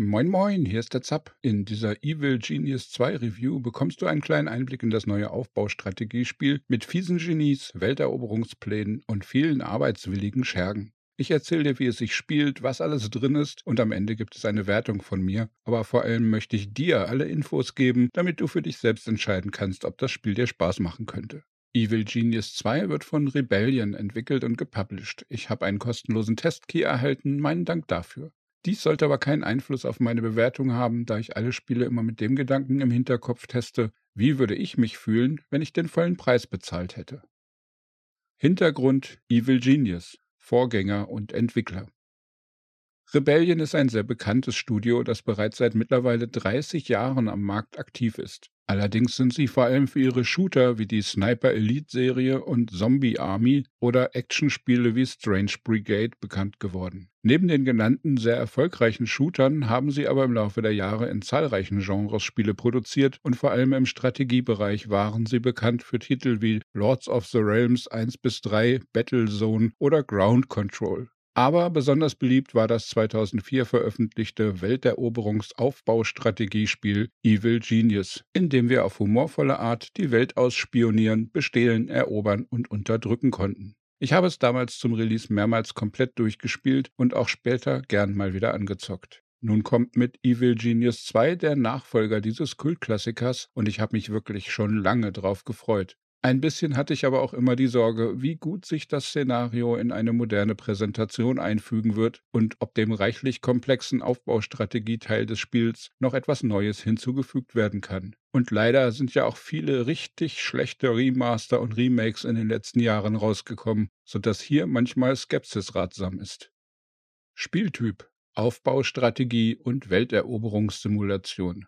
Moin Moin, hier ist der Zapp. In dieser Evil Genius 2 Review bekommst du einen kleinen Einblick in das neue Aufbaustrategiespiel mit fiesen Genies, Welteroberungsplänen und vielen arbeitswilligen Schergen. Ich erzähle dir, wie es sich spielt, was alles drin ist und am Ende gibt es eine Wertung von mir. Aber vor allem möchte ich dir alle Infos geben, damit du für dich selbst entscheiden kannst, ob das Spiel dir Spaß machen könnte. Evil Genius 2 wird von Rebellion entwickelt und gepublished. Ich habe einen kostenlosen Testkey erhalten, meinen Dank dafür. Dies sollte aber keinen Einfluss auf meine Bewertung haben, da ich alle Spiele immer mit dem Gedanken im Hinterkopf teste, wie würde ich mich fühlen, wenn ich den vollen Preis bezahlt hätte. Hintergrund Evil Genius, Vorgänger und Entwickler. Rebellion ist ein sehr bekanntes Studio, das bereits seit mittlerweile 30 Jahren am Markt aktiv ist. Allerdings sind sie vor allem für ihre Shooter wie die Sniper Elite Serie und Zombie Army oder Actionspiele wie Strange Brigade bekannt geworden. Neben den genannten sehr erfolgreichen Shootern haben sie aber im Laufe der Jahre in zahlreichen Genres Spiele produziert und vor allem im Strategiebereich waren sie bekannt für Titel wie Lords of the Realms 1 bis 3, Battlezone oder Ground Control. Aber besonders beliebt war das 2004 veröffentlichte Welteroberungsaufbaustrategiespiel Evil Genius, in dem wir auf humorvolle Art die Welt ausspionieren, bestehlen, erobern und unterdrücken konnten. Ich habe es damals zum Release mehrmals komplett durchgespielt und auch später gern mal wieder angezockt. Nun kommt mit Evil Genius 2 der Nachfolger dieses Kultklassikers und ich habe mich wirklich schon lange drauf gefreut. Ein bisschen hatte ich aber auch immer die Sorge, wie gut sich das Szenario in eine moderne Präsentation einfügen wird und ob dem reichlich komplexen Aufbaustrategieteil des Spiels noch etwas Neues hinzugefügt werden kann. Und leider sind ja auch viele richtig schlechte Remaster und Remakes in den letzten Jahren rausgekommen, sodass hier manchmal Skepsis ratsam ist. Spieltyp Aufbaustrategie und Welteroberungssimulation.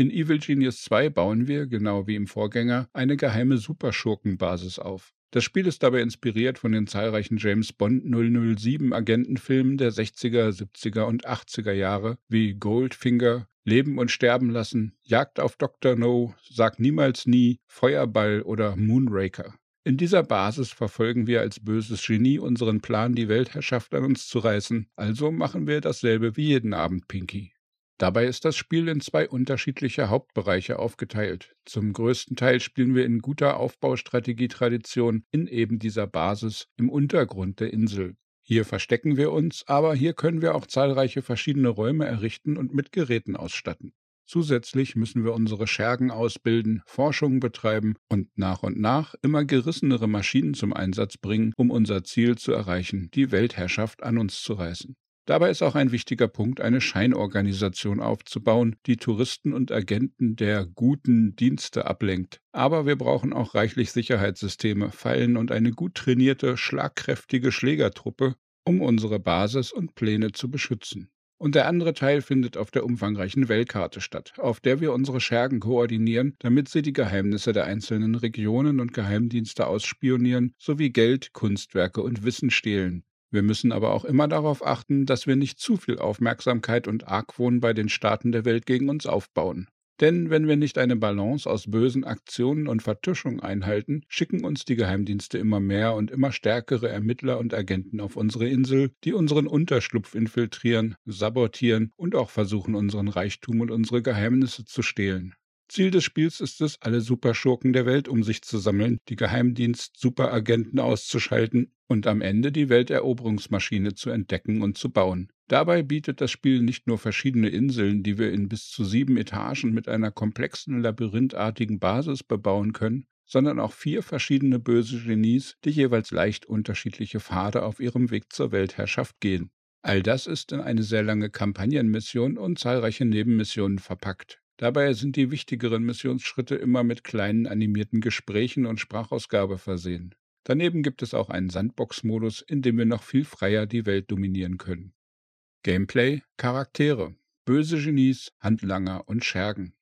In Evil Genius 2 bauen wir, genau wie im Vorgänger, eine geheime Superschurkenbasis auf. Das Spiel ist dabei inspiriert von den zahlreichen James Bond 007 Agentenfilmen der 60er, 70er und 80er Jahre wie Goldfinger, Leben und Sterben lassen, Jagd auf Dr. No, Sag niemals nie, Feuerball oder Moonraker. In dieser Basis verfolgen wir als böses Genie unseren Plan, die Weltherrschaft an uns zu reißen, also machen wir dasselbe wie jeden Abend, Pinky. Dabei ist das Spiel in zwei unterschiedliche Hauptbereiche aufgeteilt. Zum größten Teil spielen wir in guter Aufbaustrategietradition in eben dieser Basis im Untergrund der Insel. Hier verstecken wir uns, aber hier können wir auch zahlreiche verschiedene Räume errichten und mit Geräten ausstatten. Zusätzlich müssen wir unsere Schergen ausbilden, Forschungen betreiben und nach und nach immer gerissenere Maschinen zum Einsatz bringen, um unser Ziel zu erreichen, die Weltherrschaft an uns zu reißen. Dabei ist auch ein wichtiger Punkt, eine Scheinorganisation aufzubauen, die Touristen und Agenten der guten Dienste ablenkt. Aber wir brauchen auch reichlich Sicherheitssysteme, Fallen und eine gut trainierte, schlagkräftige Schlägertruppe, um unsere Basis und Pläne zu beschützen. Und der andere Teil findet auf der umfangreichen Weltkarte statt, auf der wir unsere Schergen koordinieren, damit sie die Geheimnisse der einzelnen Regionen und Geheimdienste ausspionieren, sowie Geld, Kunstwerke und Wissen stehlen, wir müssen aber auch immer darauf achten, dass wir nicht zu viel Aufmerksamkeit und Argwohn bei den Staaten der Welt gegen uns aufbauen. Denn wenn wir nicht eine Balance aus bösen Aktionen und Vertuschung einhalten, schicken uns die Geheimdienste immer mehr und immer stärkere Ermittler und Agenten auf unsere Insel, die unseren Unterschlupf infiltrieren, sabotieren und auch versuchen, unseren Reichtum und unsere Geheimnisse zu stehlen. Ziel des Spiels ist es, alle Superschurken der Welt um sich zu sammeln, die Geheimdienst-Superagenten auszuschalten und am Ende die Welteroberungsmaschine zu entdecken und zu bauen. Dabei bietet das Spiel nicht nur verschiedene Inseln, die wir in bis zu sieben Etagen mit einer komplexen labyrinthartigen Basis bebauen können, sondern auch vier verschiedene böse Genies, die jeweils leicht unterschiedliche Pfade auf ihrem Weg zur Weltherrschaft gehen. All das ist in eine sehr lange Kampagnenmission und zahlreiche Nebenmissionen verpackt. Dabei sind die wichtigeren Missionsschritte immer mit kleinen animierten Gesprächen und Sprachausgabe versehen. Daneben gibt es auch einen Sandbox-Modus, in dem wir noch viel freier die Welt dominieren können. Gameplay, Charaktere, böse Genies, Handlanger und Schergen.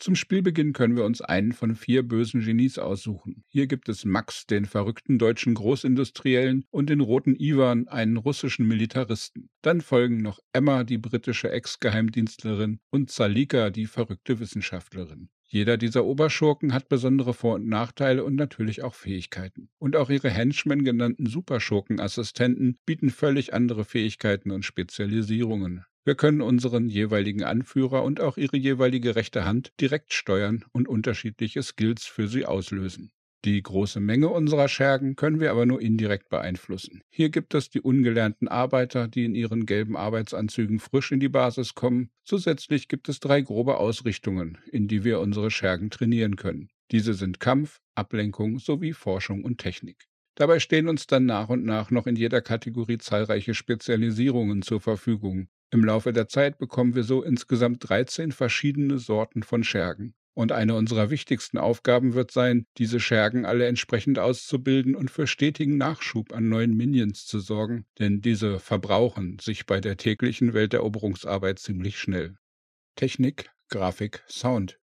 Zum Spielbeginn können wir uns einen von vier bösen Genies aussuchen. Hier gibt es Max, den verrückten deutschen Großindustriellen, und den roten Ivan, einen russischen Militaristen. Dann folgen noch Emma, die britische Ex-Geheimdienstlerin, und Zalika, die verrückte Wissenschaftlerin. Jeder dieser Oberschurken hat besondere Vor- und Nachteile und natürlich auch Fähigkeiten. Und auch ihre Henchmen genannten Superschurkenassistenten bieten völlig andere Fähigkeiten und Spezialisierungen. Wir können unseren jeweiligen Anführer und auch ihre jeweilige rechte Hand direkt steuern und unterschiedliche Skills für sie auslösen. Die große Menge unserer Schergen können wir aber nur indirekt beeinflussen. Hier gibt es die ungelernten Arbeiter, die in ihren gelben Arbeitsanzügen frisch in die Basis kommen. Zusätzlich gibt es drei grobe Ausrichtungen, in die wir unsere Schergen trainieren können. Diese sind Kampf, Ablenkung sowie Forschung und Technik. Dabei stehen uns dann nach und nach noch in jeder Kategorie zahlreiche Spezialisierungen zur Verfügung. Im Laufe der Zeit bekommen wir so insgesamt 13 verschiedene Sorten von Schergen. Und eine unserer wichtigsten Aufgaben wird sein, diese Schergen alle entsprechend auszubilden und für stetigen Nachschub an neuen Minions zu sorgen, denn diese verbrauchen sich bei der täglichen Welteroberungsarbeit ziemlich schnell. Technik, Grafik, Sound.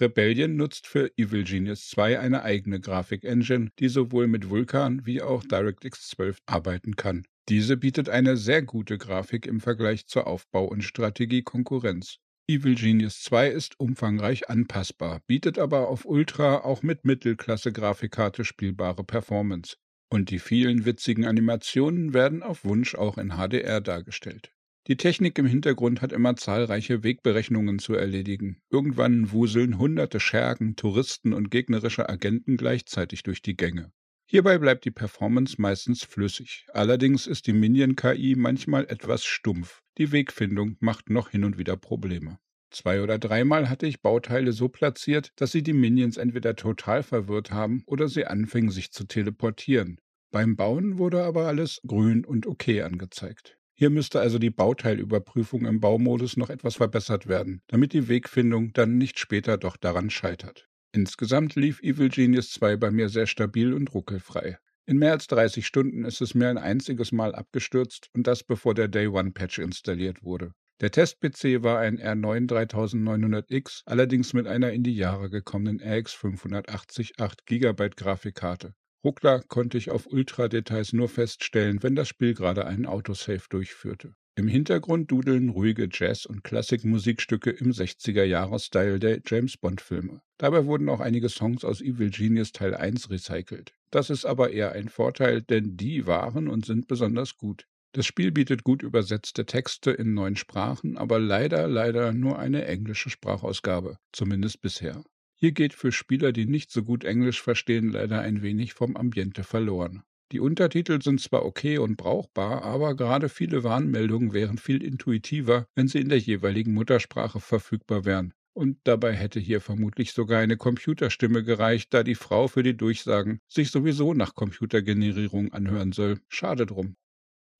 Rebellion nutzt für Evil Genius 2 eine eigene Grafik-Engine, die sowohl mit Vulkan wie auch DirectX 12 arbeiten kann. Diese bietet eine sehr gute Grafik im Vergleich zur Aufbau- und Strategie-Konkurrenz. Evil Genius 2 ist umfangreich anpassbar, bietet aber auf Ultra auch mit Mittelklasse-Grafikkarte spielbare Performance. Und die vielen witzigen Animationen werden auf Wunsch auch in HDR dargestellt. Die Technik im Hintergrund hat immer zahlreiche Wegberechnungen zu erledigen. Irgendwann wuseln hunderte Schergen, Touristen und gegnerische Agenten gleichzeitig durch die Gänge. Hierbei bleibt die Performance meistens flüssig. Allerdings ist die Minion-KI manchmal etwas stumpf. Die Wegfindung macht noch hin und wieder Probleme. Zwei oder dreimal hatte ich Bauteile so platziert, dass sie die Minions entweder total verwirrt haben oder sie anfingen sich zu teleportieren. Beim Bauen wurde aber alles grün und okay angezeigt. Hier müsste also die Bauteilüberprüfung im Baumodus noch etwas verbessert werden, damit die Wegfindung dann nicht später doch daran scheitert. Insgesamt lief Evil Genius 2 bei mir sehr stabil und ruckelfrei. In mehr als 30 Stunden ist es mir ein einziges Mal abgestürzt und das bevor der Day One Patch installiert wurde. Der Test-PC war ein R9 3900X, allerdings mit einer in die Jahre gekommenen RX 580 8 GB Grafikkarte. Ruckler konnte ich auf Ultra-Details nur feststellen, wenn das Spiel gerade einen Autosave durchführte. Im Hintergrund dudeln ruhige Jazz- und Klassikmusikstücke im 60er-Jahre-Style der James-Bond-Filme. Dabei wurden auch einige Songs aus Evil Genius Teil 1 recycelt. Das ist aber eher ein Vorteil, denn die waren und sind besonders gut. Das Spiel bietet gut übersetzte Texte in neun Sprachen, aber leider, leider nur eine englische Sprachausgabe, zumindest bisher. Hier geht für Spieler, die nicht so gut Englisch verstehen, leider ein wenig vom Ambiente verloren. Die Untertitel sind zwar okay und brauchbar, aber gerade viele Warnmeldungen wären viel intuitiver, wenn sie in der jeweiligen Muttersprache verfügbar wären. Und dabei hätte hier vermutlich sogar eine Computerstimme gereicht, da die Frau für die Durchsagen sich sowieso nach Computergenerierung anhören soll. Schade drum.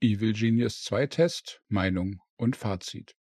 Evil Genius 2 Test, Meinung und Fazit.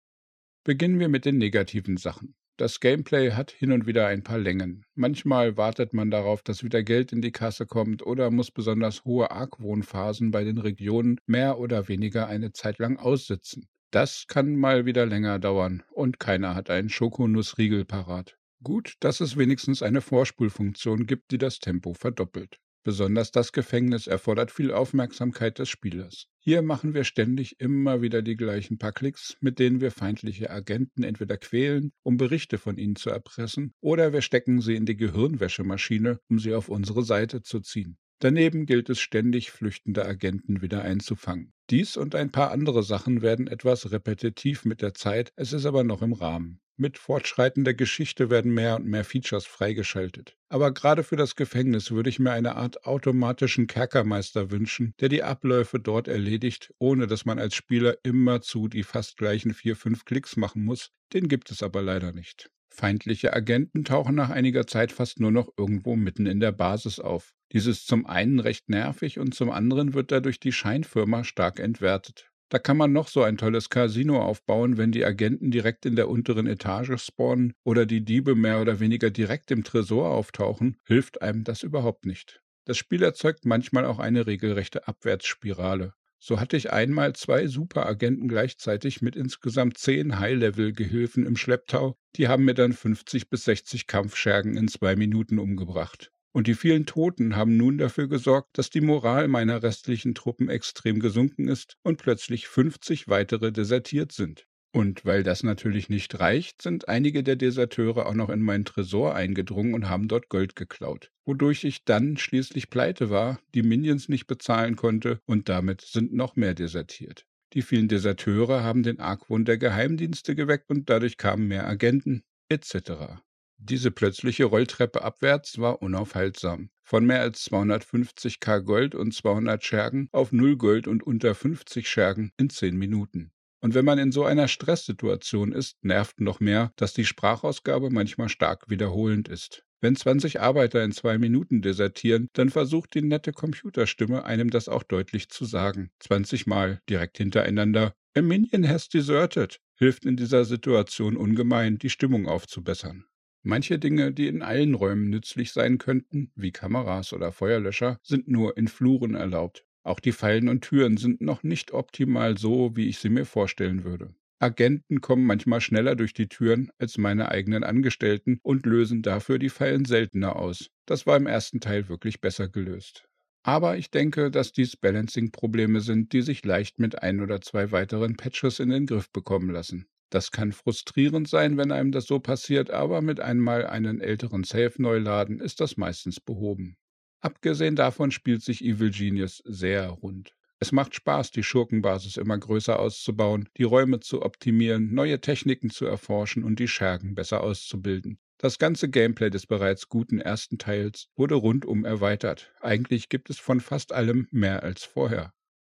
Beginnen wir mit den negativen Sachen. Das Gameplay hat hin und wieder ein paar Längen. Manchmal wartet man darauf, dass wieder Geld in die Kasse kommt oder muss besonders hohe Argwohnphasen bei den Regionen mehr oder weniger eine Zeit lang aussitzen. Das kann mal wieder länger dauern und keiner hat einen Schokonussriegel parat. Gut, dass es wenigstens eine Vorspulfunktion gibt, die das Tempo verdoppelt. Besonders das Gefängnis erfordert viel Aufmerksamkeit des Spielers. Hier machen wir ständig immer wieder die gleichen paar Klicks, mit denen wir feindliche Agenten entweder quälen, um Berichte von ihnen zu erpressen, oder wir stecken sie in die Gehirnwäschemaschine, um sie auf unsere Seite zu ziehen. Daneben gilt es ständig, flüchtende Agenten wieder einzufangen. Dies und ein paar andere Sachen werden etwas repetitiv mit der Zeit, es ist aber noch im Rahmen. Mit fortschreitender Geschichte werden mehr und mehr Features freigeschaltet. Aber gerade für das Gefängnis würde ich mir eine Art automatischen Kerkermeister wünschen, der die Abläufe dort erledigt, ohne dass man als Spieler immerzu die fast gleichen vier, fünf Klicks machen muss. Den gibt es aber leider nicht. Feindliche Agenten tauchen nach einiger Zeit fast nur noch irgendwo mitten in der Basis auf. Dies ist zum einen recht nervig und zum anderen wird dadurch die Scheinfirma stark entwertet. Da kann man noch so ein tolles Casino aufbauen, wenn die Agenten direkt in der unteren Etage spawnen oder die Diebe mehr oder weniger direkt im Tresor auftauchen, hilft einem das überhaupt nicht. Das Spiel erzeugt manchmal auch eine regelrechte Abwärtsspirale. So hatte ich einmal zwei Superagenten gleichzeitig mit insgesamt zehn High-Level-Gehilfen im Schlepptau, die haben mir dann 50 bis 60 Kampfschergen in zwei Minuten umgebracht. Und die vielen Toten haben nun dafür gesorgt, dass die Moral meiner restlichen Truppen extrem gesunken ist und plötzlich 50 weitere desertiert sind. Und weil das natürlich nicht reicht, sind einige der Deserteure auch noch in meinen Tresor eingedrungen und haben dort Gold geklaut, wodurch ich dann schließlich pleite war, die Minions nicht bezahlen konnte und damit sind noch mehr desertiert. Die vielen Deserteure haben den Argwohn der Geheimdienste geweckt und dadurch kamen mehr Agenten, etc. Diese plötzliche Rolltreppe abwärts war unaufhaltsam. Von mehr als 250k Gold und 200 Schergen auf 0 Gold und unter 50 Schergen in 10 Minuten. Und wenn man in so einer Stresssituation ist, nervt noch mehr, dass die Sprachausgabe manchmal stark wiederholend ist. Wenn 20 Arbeiter in zwei Minuten desertieren, dann versucht die nette Computerstimme einem das auch deutlich zu sagen. 20 Mal direkt hintereinander. A minion has deserted hilft in dieser Situation ungemein, die Stimmung aufzubessern. Manche Dinge, die in allen Räumen nützlich sein könnten, wie Kameras oder Feuerlöscher, sind nur in Fluren erlaubt. Auch die Fallen und Türen sind noch nicht optimal so, wie ich sie mir vorstellen würde. Agenten kommen manchmal schneller durch die Türen als meine eigenen Angestellten und lösen dafür die Fallen seltener aus. Das war im ersten Teil wirklich besser gelöst. Aber ich denke, dass dies Balancing-Probleme sind, die sich leicht mit ein oder zwei weiteren Patches in den Griff bekommen lassen. Das kann frustrierend sein, wenn einem das so passiert, aber mit einmal einen älteren Save neu laden ist das meistens behoben. Abgesehen davon spielt sich Evil Genius sehr rund. Es macht Spaß, die Schurkenbasis immer größer auszubauen, die Räume zu optimieren, neue Techniken zu erforschen und die Schergen besser auszubilden. Das ganze Gameplay des bereits guten ersten Teils wurde rundum erweitert. Eigentlich gibt es von fast allem mehr als vorher.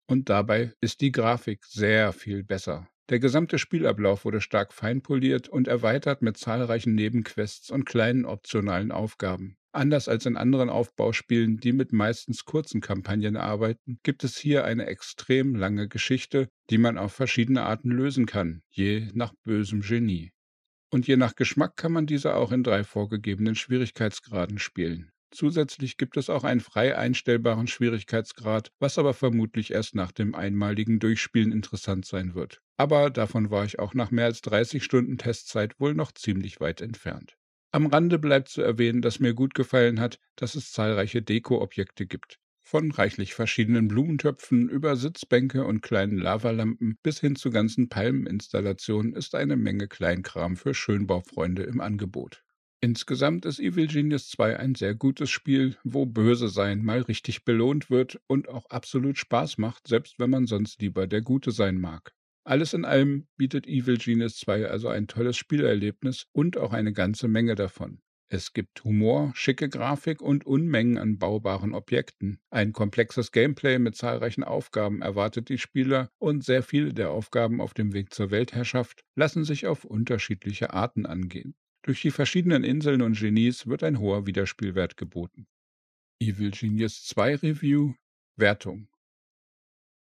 Und dabei ist die Grafik sehr viel besser. Der gesamte Spielablauf wurde stark feinpoliert und erweitert mit zahlreichen Nebenquests und kleinen optionalen Aufgaben. Anders als in anderen Aufbauspielen, die mit meistens kurzen Kampagnen arbeiten, gibt es hier eine extrem lange Geschichte, die man auf verschiedene Arten lösen kann, je nach bösem Genie. Und je nach Geschmack kann man diese auch in drei vorgegebenen Schwierigkeitsgraden spielen. Zusätzlich gibt es auch einen frei einstellbaren Schwierigkeitsgrad, was aber vermutlich erst nach dem einmaligen Durchspielen interessant sein wird. Aber davon war ich auch nach mehr als 30 Stunden Testzeit wohl noch ziemlich weit entfernt. Am Rande bleibt zu erwähnen, dass mir gut gefallen hat, dass es zahlreiche Deko-Objekte gibt. Von reichlich verschiedenen Blumentöpfen über Sitzbänke und kleinen Lavalampen bis hin zu ganzen Palmeninstallationen ist eine Menge Kleinkram für Schönbaufreunde im Angebot. Insgesamt ist Evil Genius 2 ein sehr gutes Spiel, wo Böse sein mal richtig belohnt wird und auch absolut Spaß macht, selbst wenn man sonst lieber der Gute sein mag. Alles in allem bietet Evil Genius 2 also ein tolles Spielerlebnis und auch eine ganze Menge davon. Es gibt Humor, schicke Grafik und Unmengen an baubaren Objekten. Ein komplexes Gameplay mit zahlreichen Aufgaben erwartet die Spieler und sehr viele der Aufgaben auf dem Weg zur Weltherrschaft lassen sich auf unterschiedliche Arten angehen. Durch die verschiedenen Inseln und Genies wird ein hoher Wiederspielwert geboten. Evil Genius 2 Review Wertung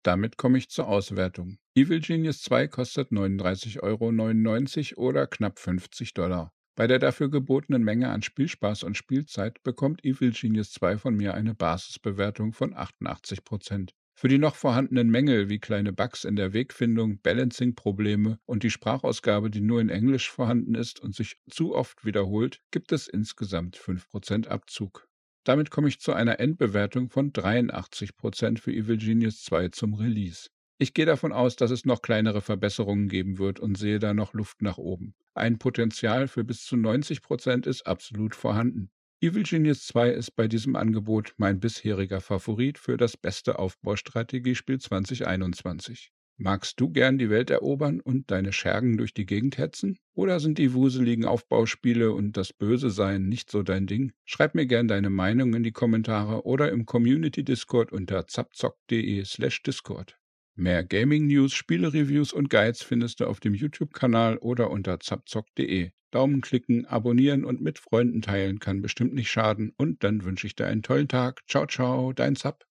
Damit komme ich zur Auswertung. Evil Genius 2 kostet 39,99 Euro oder knapp 50 Dollar. Bei der dafür gebotenen Menge an Spielspaß und Spielzeit bekommt Evil Genius 2 von mir eine Basisbewertung von 88% Für die noch vorhandenen Mängel wie kleine Bugs in der Wegfindung, Balancing-Probleme und die Sprachausgabe, die nur in Englisch vorhanden ist und sich zu oft wiederholt, gibt es insgesamt 5% Abzug. Damit komme ich zu einer Endbewertung von 83% für Evil Genius 2 zum Release. Ich gehe davon aus, dass es noch kleinere Verbesserungen geben wird und sehe da noch Luft nach oben. Ein Potenzial für bis zu 90 Prozent ist absolut vorhanden. Evil Genius 2 ist bei diesem Angebot mein bisheriger Favorit für das beste Aufbaustrategiespiel 2021. Magst du gern die Welt erobern und deine Schergen durch die Gegend hetzen? Oder sind die wuseligen Aufbauspiele und das Böse sein nicht so dein Ding? Schreib mir gern deine Meinung in die Kommentare oder im Community Discord unter zapzock.de slash Discord. Mehr Gaming-News, Spiele-Reviews und Guides findest du auf dem YouTube-Kanal oder unter zapzock.de. Daumen klicken, abonnieren und mit Freunden teilen kann bestimmt nicht schaden. Und dann wünsche ich dir einen tollen Tag. Ciao, ciao, dein Zap.